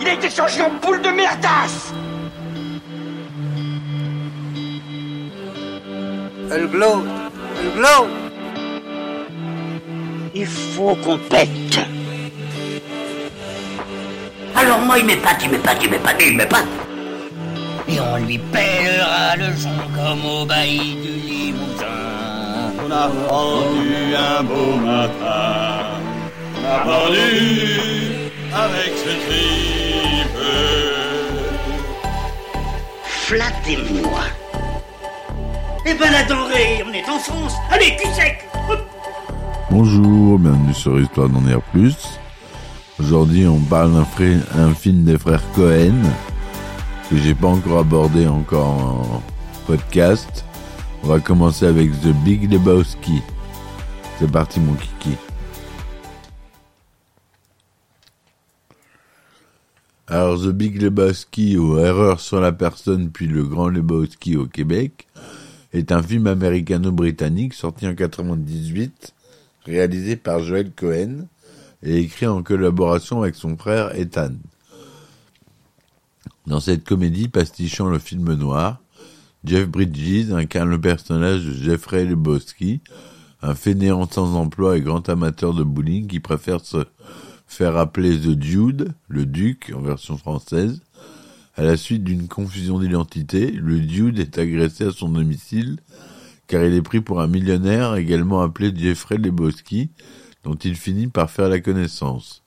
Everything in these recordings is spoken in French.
Il a été changé en boule de merdasse Elle glow Elle glow Il faut qu'on pète Alors moi, il m'épate, il m'épate, il m'épate, il m'épate. Et on lui pèlera le son comme au bailli du Limousin. On a rendu un beau matin. A avec ce tripe. Flattez-moi. Eh ben la denrée, on est en France. Allez, cul sec Bonjour, bienvenue sur Histoire d'en dire plus. Aujourd'hui, on parle d'un frère- un film des frères Cohen que j'ai pas encore abordé encore en podcast. On va commencer avec The Big Lebowski. C'est parti, mon kiki. Alors, The Big Lebowski ou Erreur sur la personne puis Le Grand Lebowski au Québec est un film américano-britannique sorti en 98 réalisé par Joel Cohen et écrit en collaboration avec son frère Ethan. Dans cette comédie pastichant le film noir, Jeff Bridges incarne le personnage de Jeffrey Lebowski, un fainéant sans emploi et grand amateur de bowling qui préfère se faire appeler The Dude, le Duc en version française. À la suite d'une confusion d'identité, le Dude est agressé à son domicile car il est pris pour un millionnaire également appelé Jeffrey Lebowski, dont il finit par faire la connaissance.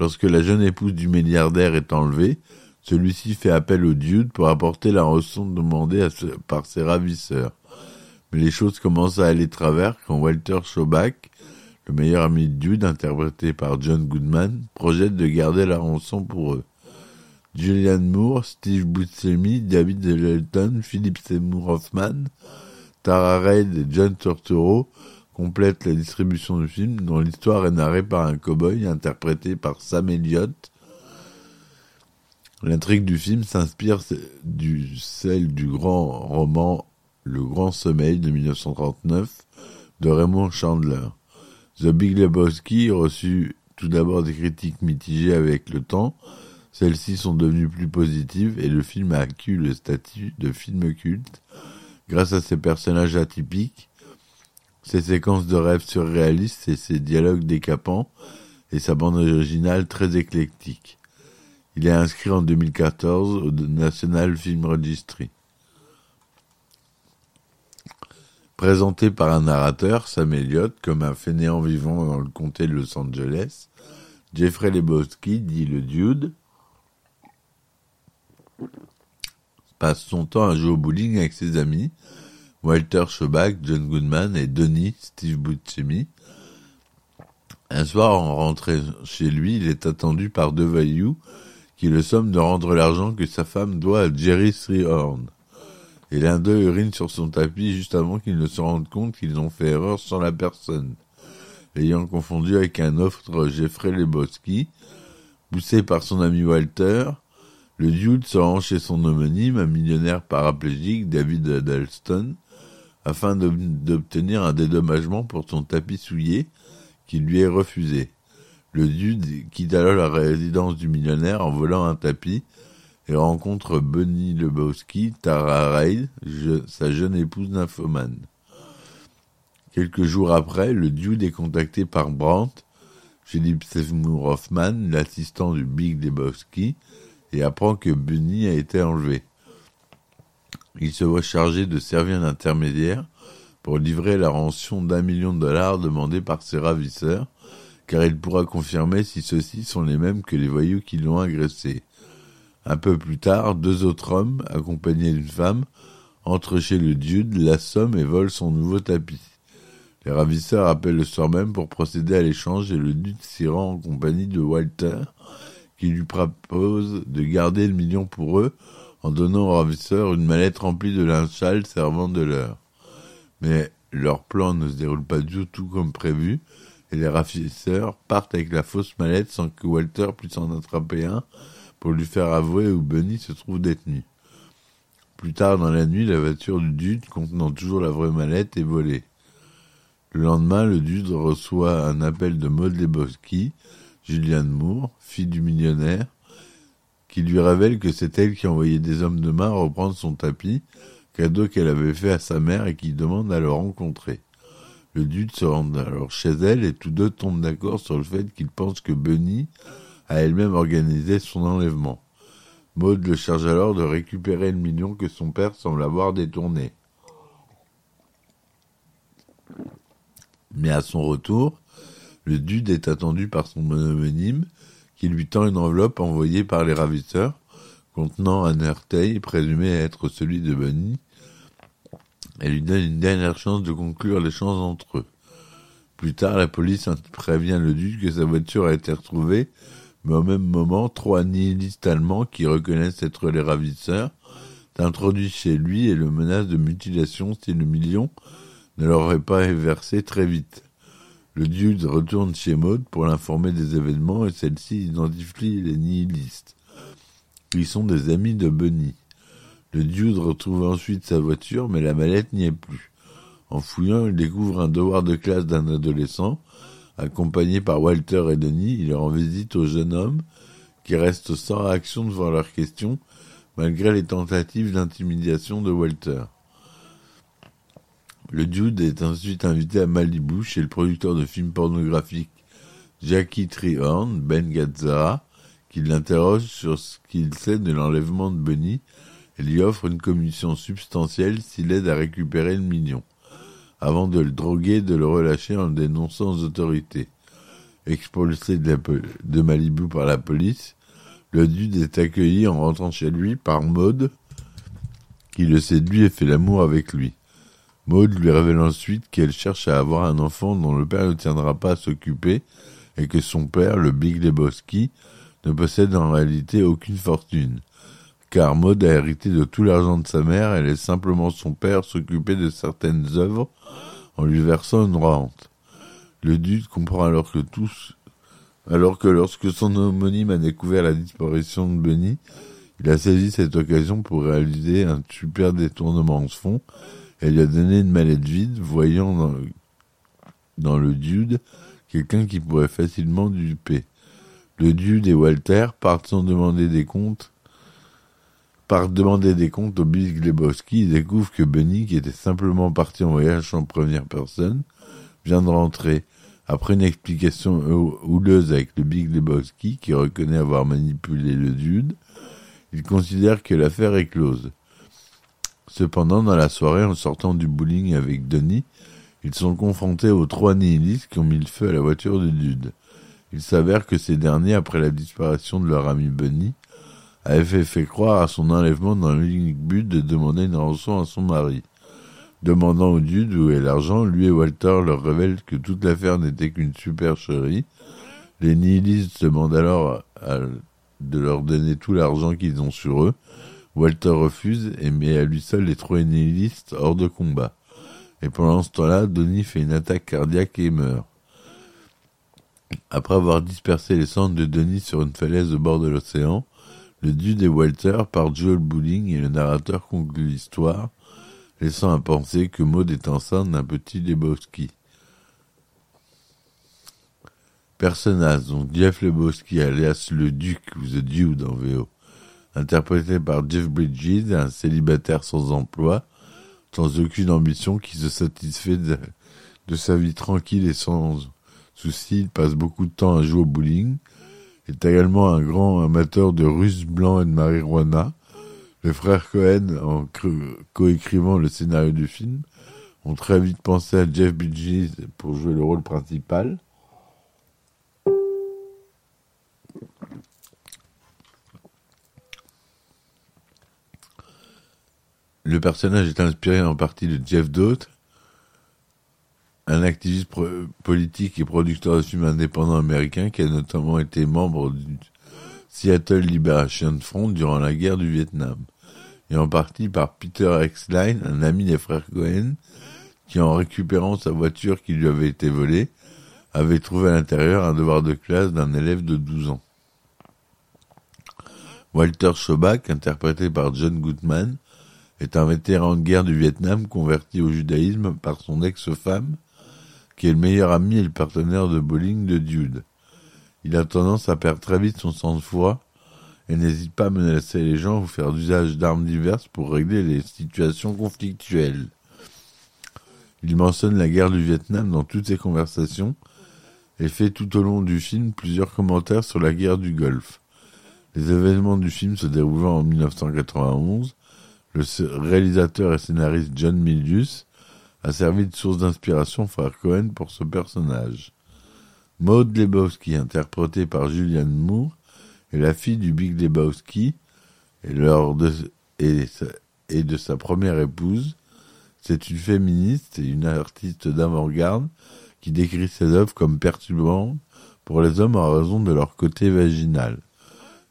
Lorsque la jeune épouse du milliardaire est enlevée, celui-ci fait appel au Dude pour apporter la rançon demandée par ses ravisseurs. Mais les choses commencent à aller travers quand Walter Schobach, le meilleur ami de Dude, interprété par John Goodman, projette de garder la rançon pour eux. Julianne Moore, Steve Buscemi, David Elton, Philip Seymour Hoffman, Tara Reid et John Turturro complètent la distribution du film, dont l'histoire est narrée par un cow-boy interprété par Sam Elliott. L'intrigue du film s'inspire du celle du grand roman Le Grand Sommeil de 1939 de Raymond Chandler. The Big Lebowski reçut tout d'abord des critiques mitigées avec le temps. Celles-ci sont devenues plus positives et le film a acquis le statut de film culte grâce à ses personnages atypiques, ses séquences de rêves surréalistes et ses dialogues décapants et sa bande originale très éclectique. Il est inscrit en 2014 au National Film Registry. Présenté par un narrateur, Sam Elliott, comme un fainéant vivant dans le comté de Los Angeles, Jeffrey Lebowski, dit le Dude, passe son temps à jouer au bowling avec ses amis, Walter Schobach, John Goodman et Donnie, Steve Buscemi. Un soir, en rentrant chez lui, il est attendu par deux voyous qui le somment de rendre l'argent que sa femme doit à Jerry Strayhorn. Et l'un d'eux urine sur son tapis juste avant qu'ils ne se rendent compte qu'ils ont fait erreur sur la personne. L'ayant confondu avec un autre Jeffrey Lebowski, poussé par son ami Walter, le dude se rend chez son homonyme, un millionnaire paraplégique, David Addleston, afin d'obtenir un dédommagement pour son tapis souillé qui lui est refusé. Le dude quitte alors la résidence du millionnaire en volant un tapis et rencontre Bunny Lebowski, Tara Reid, sa jeune épouse nymphomane. Quelques jours après, le dude est contacté par Brandt, Philip Seymour Hoffman, l'assistant du Big Lebowski, et apprend que Bunny a été enlevé. Il se voit chargé de servir d'intermédiaire pour livrer la rançon d'un million de dollars demandée par ses ravisseurs, car il pourra confirmer si ceux-ci sont les mêmes que les voyous qui l'ont agressé. Un peu plus tard, deux autres hommes, accompagnés d'une femme, entrent chez le dude, l'assomment et volent son nouveau tapis. Les ravisseurs appellent le soir même pour procéder à l'échange et le dude s'y rend en compagnie de Walter, qui lui propose de garder le million pour eux en donnant aux ravisseurs une mallette remplie de linge servant de leur. Mais leur plan ne se déroule pas du tout comme prévu, et les ravisseurs partent avec la fausse mallette sans que Walter puisse en attraper un pour lui faire avouer où Bunny se trouve détenu. Plus tard dans la nuit, la voiture du dude contenant toujours la vraie mallette est volée. Le lendemain, le dude reçoit un appel de Maud Lebowski, Julianne Moore, fille du millionnaire, qui lui révèle que c'est elle qui a envoyé des hommes de main reprendre son tapis, cadeau qu'elle avait fait à sa mère et qui demande à le rencontrer. Le dude se rend alors chez elle et tous deux tombent d'accord sur le fait qu'ils pensent que Bunny a elle-même organisé son enlèvement. Maud le charge alors de récupérer le million que son père semble avoir détourné. Mais à son retour, le dude est attendu par son homonyme qui lui tend une enveloppe envoyée par les ravisseurs contenant un airtail présumé être celui de Bunny et lui donne une dernière chance de conclure l'échange entre eux. Plus tard, la police prévient le duc que sa voiture a été retrouvée, mais au même moment, trois nihilistes allemands qui reconnaissent être les ravisseurs introduisent chez lui et le menacent de mutilation si le million ne leur aurait pas versé très vite. Le duc retourne chez Maud pour l'informer des événements et celle-ci identifie les nihilistes. Ils sont des amis de Bunny. Le dude retrouve ensuite sa voiture, mais la mallette n'y est plus. En fouillant, il découvre un devoir de classe d'un adolescent. Accompagné par Walter et Denis, il rend visite au jeune homme, qui reste sans réaction devant leurs questions, malgré les tentatives d'intimidation de Walter. Le dude est ensuite invité à Malibu chez le producteur de films pornographiques Jackie Treehorn, Ben Gazzara, qui l'interroge sur ce qu'il sait de l'enlèvement de Bunny et lui offre une commission substantielle s'il aide à récupérer le million, avant de le droguer et de le relâcher en le dénonçant aux autorités. Expulsé de, Malibu par la police, le dude est accueilli en rentrant chez lui par Maud, qui le séduit et fait l'amour avec lui. Maud lui révèle ensuite qu'elle cherche à avoir un enfant dont le père ne tiendra pas à s'occuper et que son père, le Big Lebowski, ne possède en réalité aucune fortune car Maud a hérité de tout l'argent de sa mère et laisse simplement son père s'occuper de certaines œuvres en lui versant une rente. Le duc comprend alors que tous, alors que lorsque son homonyme a découvert la disparition de Benny, il a saisi cette occasion pour réaliser un super détournement en fond et lui a donné une mallette vide, voyant dans le, dans le dude quelqu'un qui pourrait facilement duper. Le dude et Walter partent sans demander des comptes par demander des comptes au Big Lebowski, il découvre que Benny, qui était simplement parti en voyage en première personne, vient de rentrer. Après une explication houleuse avec le Big Lebowski, qui reconnaît avoir manipulé le dude, il considère que l'affaire est close. Cependant, dans la soirée, en sortant du bowling avec Denis, ils sont confrontés aux trois nihilistes qui ont mis le feu à la voiture du dude. Il s'avère que ces derniers, après la disparition de leur ami Benny, avait fait croire à son enlèvement dans l'unique but de demander une rançon à son mari. Demandant au dude où est l'argent, lui et Walter leur révèlent que toute l'affaire n'était qu'une supercherie. Les nihilistes demandent alors de leur donner tout l'argent qu'ils ont sur eux. Walter refuse et met à lui seul les trois nihilistes hors de combat. Et pendant ce temps-là, Donnie fait une attaque cardiaque et meurt. Après avoir dispersé les cendres de Denis sur une falaise au bord de l'océan, le dude et Walter par Joel Bowling et le narrateur conclut l'histoire, laissant à penser que Maud est enceinte d'un petit Lebowski. Personnage, donc Jeff Lebowski alias le Duc ou The Dude en VO, interprété par Jeff Bridges, un célibataire sans emploi, sans aucune ambition qui se satisfait de, de sa vie tranquille et sans souci, il passe beaucoup de temps à jouer au bowling, est également un grand amateur de russes blancs et de marijuana. Les frères Cohen, en coécrivant le scénario du film, ont très vite pensé à Jeff Bridges pour jouer le rôle principal. Le personnage est inspiré en partie de Jeff Dote, un activiste politique et producteur de films indépendants américain qui a notamment été membre du Seattle Liberation Front durant la guerre du Vietnam, et en partie par Peter Exline, un ami des frères Cohen, qui en récupérant sa voiture qui lui avait été volée, avait trouvé à l'intérieur un devoir de classe d'un élève de 12 ans. Walter Schobach, interprété par John Goodman, est un vétéran de guerre du Vietnam converti au judaïsme par son ex-femme qui est le meilleur ami et le partenaire de bowling de Dude. Il a tendance à perdre très vite son sang-froid et n'hésite pas à menacer les gens ou faire d'usage d'armes diverses pour régler les situations conflictuelles. Il mentionne la guerre du Vietnam dans toutes ses conversations et fait tout au long du film plusieurs commentaires sur la guerre du Golfe. Les événements du film se déroulant en 1991, le réalisateur et scénariste John Milius a servi de source d'inspiration frère Cohen pour ce personnage. Maud Lebowski, interprétée par Julianne Moore, est la fille du Big Lebowski et, de, sa première épouse. C'est une féministe et une artiste d'avant-garde qui décrit ses œuvres comme perturbantes pour les hommes en raison de leur côté vaginal.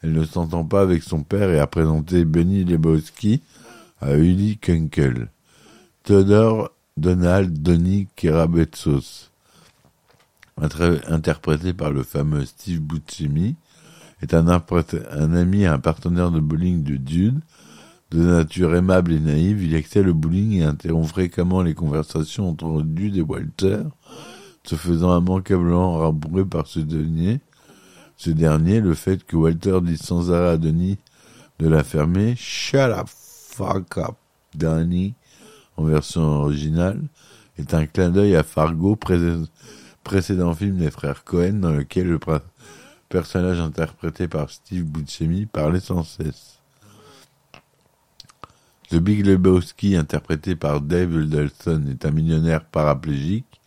Elle ne s'entend pas avec son père et a présenté Benny Lebowski à Uli Kunkel. Theodore Donald Donny Kerabetsos, interprété par le fameux Steve Buscemi, est un, ami et un partenaire de bowling de Dude. De nature aimable et naïve, il excelle le bowling et interrompt fréquemment les conversations entre Dude et Walter, se faisant immanquablement rabrouer par ce dernier. Ce dernier, le fait que Walter dit sans arrêt à Denis de la fermer, Shut up, fuck up, Danny, en version originale, est un clin d'œil à Fargo, précédent film des frères Cohen, dans lequel le personnage interprété par Steve Buscemi parlait sans cesse. The Big Lebowski, interprété par Dave Huddleston, est un millionnaire paraplégique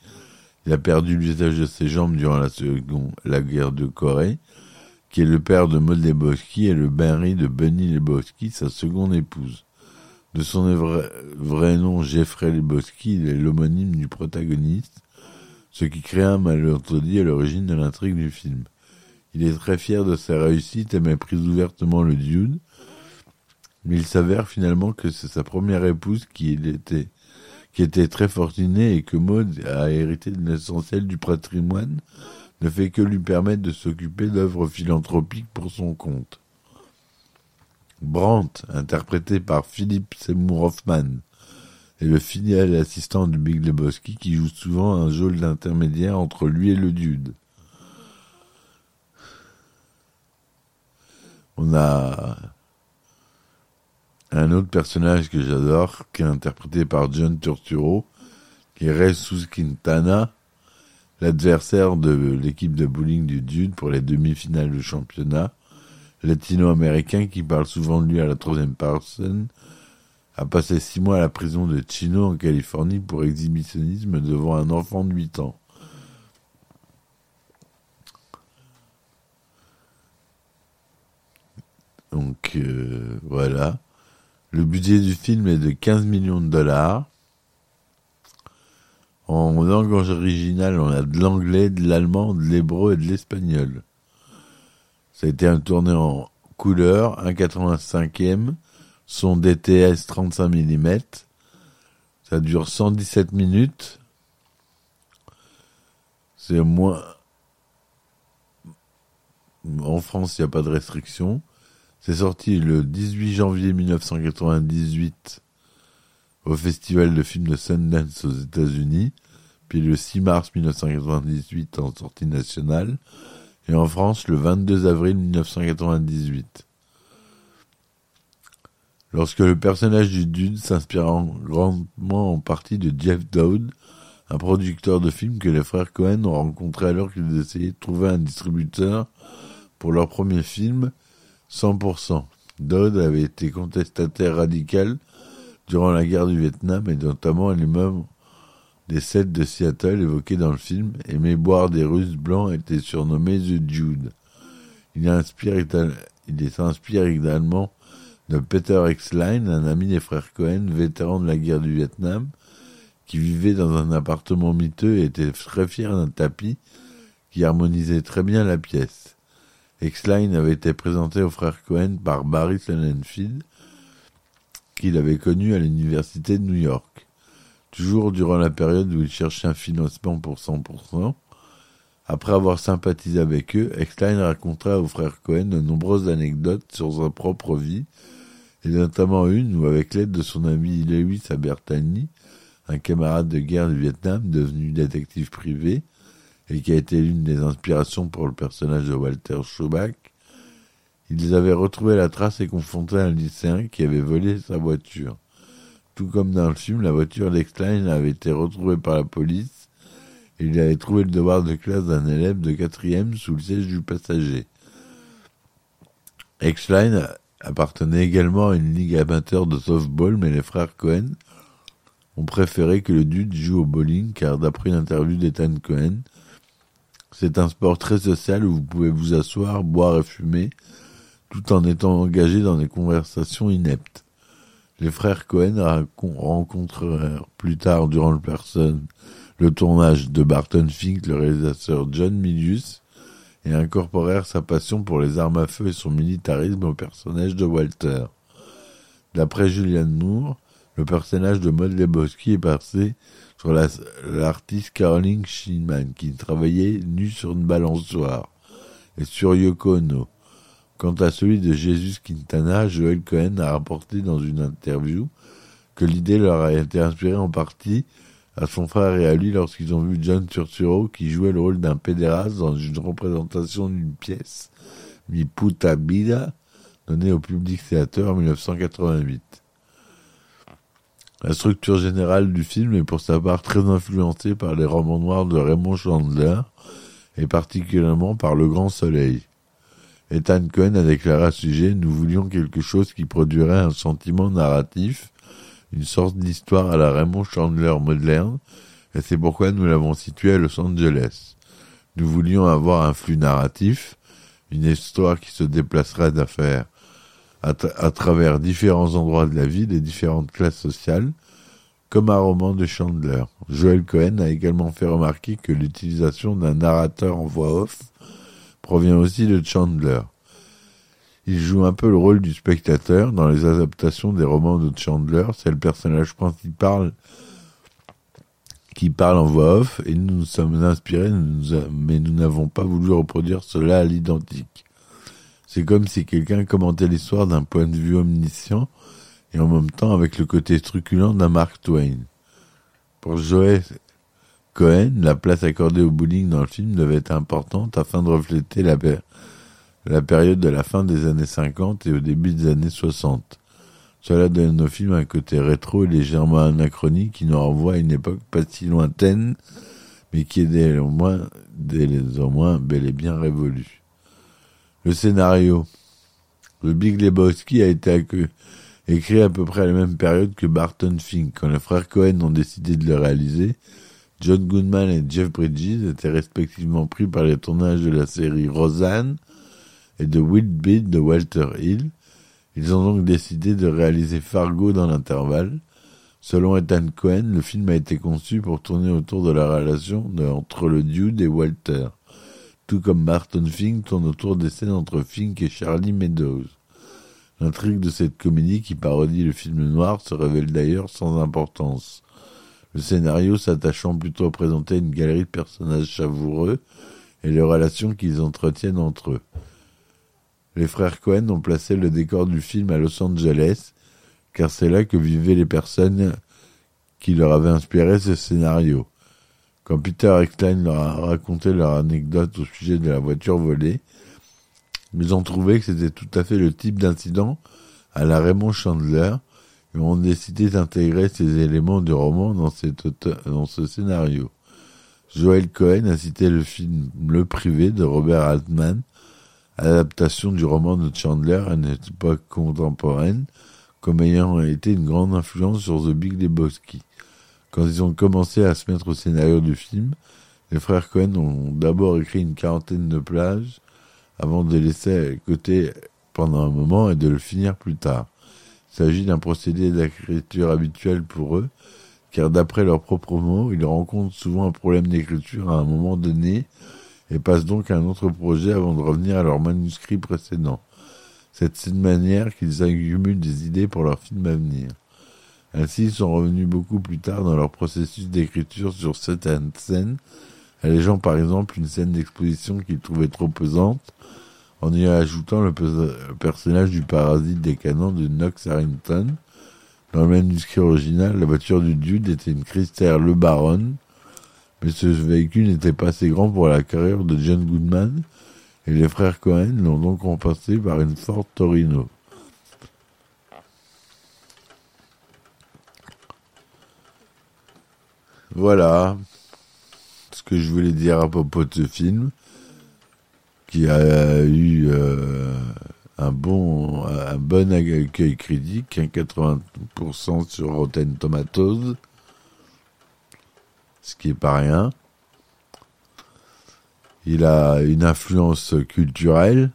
il a perdu l'usage de ses jambes durant la seconde, guerre de Corée, qui est le père de Maud Lebowski et le mari de Bunny Lebowski, sa seconde épouse. De son vrai, nom Jeffrey Lebowski, il est l'homonyme du protagoniste, ce qui crée un malentendu à l'origine de l'intrigue du film. Il est très fier de sa réussite et méprise ouvertement le dude, mais il s'avère finalement que c'est sa première épouse qui était qui était très fortuné et que Maud a hérité de l'essentiel du patrimoine, ne fait que lui permettre de s'occuper d'œuvres philanthropiques pour son compte. Brandt, interprété par Philippe Seymour Hoffman, est le fidèle assistant du Big Lebowski qui joue souvent un jeu d'intermédiaire entre lui et le dude. On a un autre personnage que j'adore, qui est interprété par John Turturro, qui est Jesus Quintana, l'adversaire de l'équipe de bowling du Dude pour les demi-finales du championnat, latino-américain qui parle souvent de lui à la troisième personne, a passé six mois à la prison de Chino en Californie pour exhibitionnisme devant un enfant de huit ans. Donc euh, voilà. Le budget du film est de 15 millions de dollars. En langue originale, on a de l'anglais, de l'allemand, de l'hébreu et de l'espagnol. Ça a été tourné en couleur, 1,85e, son DTS 35 mm. Ça dure 117 minutes. C'est moins... En France, il n'y a pas de restriction. C'est sorti le 18 janvier 1998 au Festival de films de Sundance aux États-Unis, puis le 6 mars 1998 en sortie nationale, et en France le 22 avril 1998. Lorsque le personnage du Dude s'inspire grandement en partie de Jeff Dowd, un producteur de films que les frères Cohen ont rencontré alors qu'ils essayaient de trouver un distributeur pour leur premier film, 100%. Dodd avait été contestataire radical durant la guerre du Vietnam et notamment l'immeuble des sept de Seattle évoqué dans le film, aimé boire des Russes blancs était surnommé The Jude. Il, inspire, il s'inspire également de Peter Exline, un ami des frères Cohen, vétéran de la guerre du Vietnam, qui vivait dans un appartement miteux et était très fier d'un tapis qui harmonisait très bien la pièce. X-Line avait été présenté au frère Cohen par Barry Sonnenfeld, qu'il avait connu à l'université de New York. Toujours durant la période où il cherchait un financement pour 100%, après avoir sympathisé avec eux, X-Line racontera au frère Cohen de nombreuses anecdotes sur sa propre vie, et notamment une où, avec l'aide de son ami Lewis Abertani, un camarade de guerre du Vietnam devenu détective privé, et qui a été l'une des inspirations pour le personnage de Walter Schobach, ils avaient retrouvé la trace et confronté un lycéen qui avait volé sa voiture. Tout comme dans le film, la voiture d'Exline avait été retrouvée par la police et il avait trouvé le devoir de classe d'un élève de quatrième sous le siège du passager. Exline appartenait également à une ligue amateur de softball, mais les frères Cohen ont préféré que le dude joue au bowling car d'après une interview d'Ethan Cohen, c'est un sport très social où vous pouvez vous asseoir, boire et fumer, tout en étant engagé dans des conversations ineptes. Les frères Cohen rencontrèrent plus tard durant le tournage de Barton Fink, le réalisateur John Milius, et incorporèrent sa passion pour les armes à feu et son militarisme au personnage de Walter. D'après Julian Moore, le personnage de Maud Lebowski est passé sur l'artiste Caroline Shinman, qui travaillait nu sur une balançoire, et sur Yoko Ono. Quant à celui de Jesus Quintana, Joel Cohen a rapporté dans une interview que l'idée leur a été inspirée en partie à son frère et à lui lorsqu'ils ont vu John Turturro qui jouait le rôle d'un pédéraste dans une représentation d'une pièce, Mi Puta Vida, donnée au public théâtre en 1988. La structure générale du film est pour sa part très influencée par les romans noirs de Raymond Chandler, et particulièrement par Le Grand Soleil. Ethan Cohen a déclaré à ce sujet Nous voulions quelque chose qui produirait un sentiment narratif, une sorte d'histoire à la Raymond Chandler moderne, et c'est pourquoi nous l'avons situé à Los Angeles. Nous voulions avoir un flux narratif, une histoire qui se déplacerait d'affaires à, travers différents endroits de la ville et différentes classes sociales, comme un roman de Chandler. Joel Cohen a également fait remarquer que l'utilisation d'un narrateur en voix off provient aussi de Chandler. Il joue un peu le rôle du spectateur dans les adaptations des romans de Chandler. C'est le personnage principal qui parle en voix off et nous nous sommes inspirés, mais nous n'avons pas voulu reproduire cela à l'identique. C'est comme si quelqu'un commentait l'histoire d'un point de vue omniscient et en même temps avec le côté truculent d'un Mark Twain. Pour Joël Cohen, la place accordée au bowling dans le film devait être importante afin de refléter la, période de la fin des années 50 et au début des années 60. Cela donne au film un côté rétro et légèrement anachronique qui nous renvoie à une époque pas si lointaine, mais qui est dès au moins bel et bien révolue. Le scénario. Le Big Lebowski a été écrit à peu près à la même période que Barton Fink. Quand les frères Cohen ont décidé de le réaliser, John Goodman et Jeff Bridges étaient respectivement pris par les tournages de la série Roseanne et de Wild Beat de Walter Hill. Ils ont donc décidé de réaliser Fargo dans l'intervalle. Selon Ethan Cohen, le film a été conçu pour tourner autour de la relation entre le dude et Walter tout comme Barton Fink tourne autour des scènes entre Fink et Charlie Meadows. L'intrigue de cette comédie qui parodie le film noir se révèle d'ailleurs sans importance. Le scénario s'attachant plutôt à présenter une galerie de personnages savoureux et les relations qu'ils entretiennent entre eux. Les frères Cohen ont placé le décor du film à Los Angeles, car c'est là que vivaient les personnes qui leur avaient inspiré ce scénario. Quand Peter Eckstein leur a raconté leur anecdote au sujet de la voiture volée, ils ont trouvé que c'était tout à fait le type d'incident à la Raymond Chandler ont décidé d'intégrer ces éléments du roman dans, ce scénario. Joel Cohen a cité le film Le Privé de Robert Altman, adaptation du roman de Chandler à une époque contemporaine, comme ayant été une grande influence sur The Big Lebowski. Quand ils ont commencé à se mettre au scénario du film, les frères Cohen ont d'abord écrit une quarantaine de plages avant de laisser à côté pendant un moment et de le finir plus tard. Il s'agit d'un procédé d'écriture habituel pour eux, car d'après leurs propres mots, ils rencontrent souvent un problème d'écriture à un moment donné et passent donc à un autre projet avant de revenir à leur manuscrit précédent. C'est de cette manière qu'ils accumulent des idées pour leur film à venir. Ainsi, ils sont revenus beaucoup plus tard dans leur processus d'écriture sur certaines scènes, allégeant par exemple une scène d'exposition qu'ils trouvaient trop pesante, en y ajoutant le, personnage du parasite des canons de Knox Harrington. Dans le manuscrit original, la voiture du dude était une Christer Le Baron, Mais ce véhicule n'était pas assez grand pour la carrière de John Goodman, et les frères Cohen l'ont donc remplacé par une Ford Torino. Voilà ce que je voulais dire à propos de ce film, qui a eu euh, un bon, un bon accueil critique, un 80% sur Rotten Tomatoes, ce qui est pas rien. Il a une influence culturelle.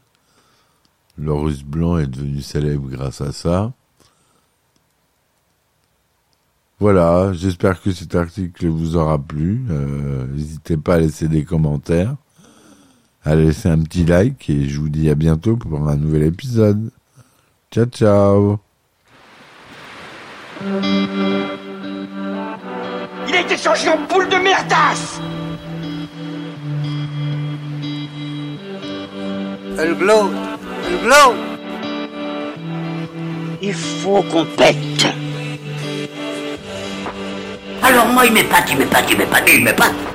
Le russe blanc est devenu célèbre grâce à ça. Voilà, j'espère que cet article vous aura plu. Euh, N'hésitez pas à laisser des commentaires, à laisser un petit like et je vous dis à bientôt pour un nouvel épisode. Ciao ciao Il a été changé en boule de merdasse Elle glow Elle glow Il faut qu'on pète. Alors moi, il m'épate, il m'épate, il m'épate, il m'épate.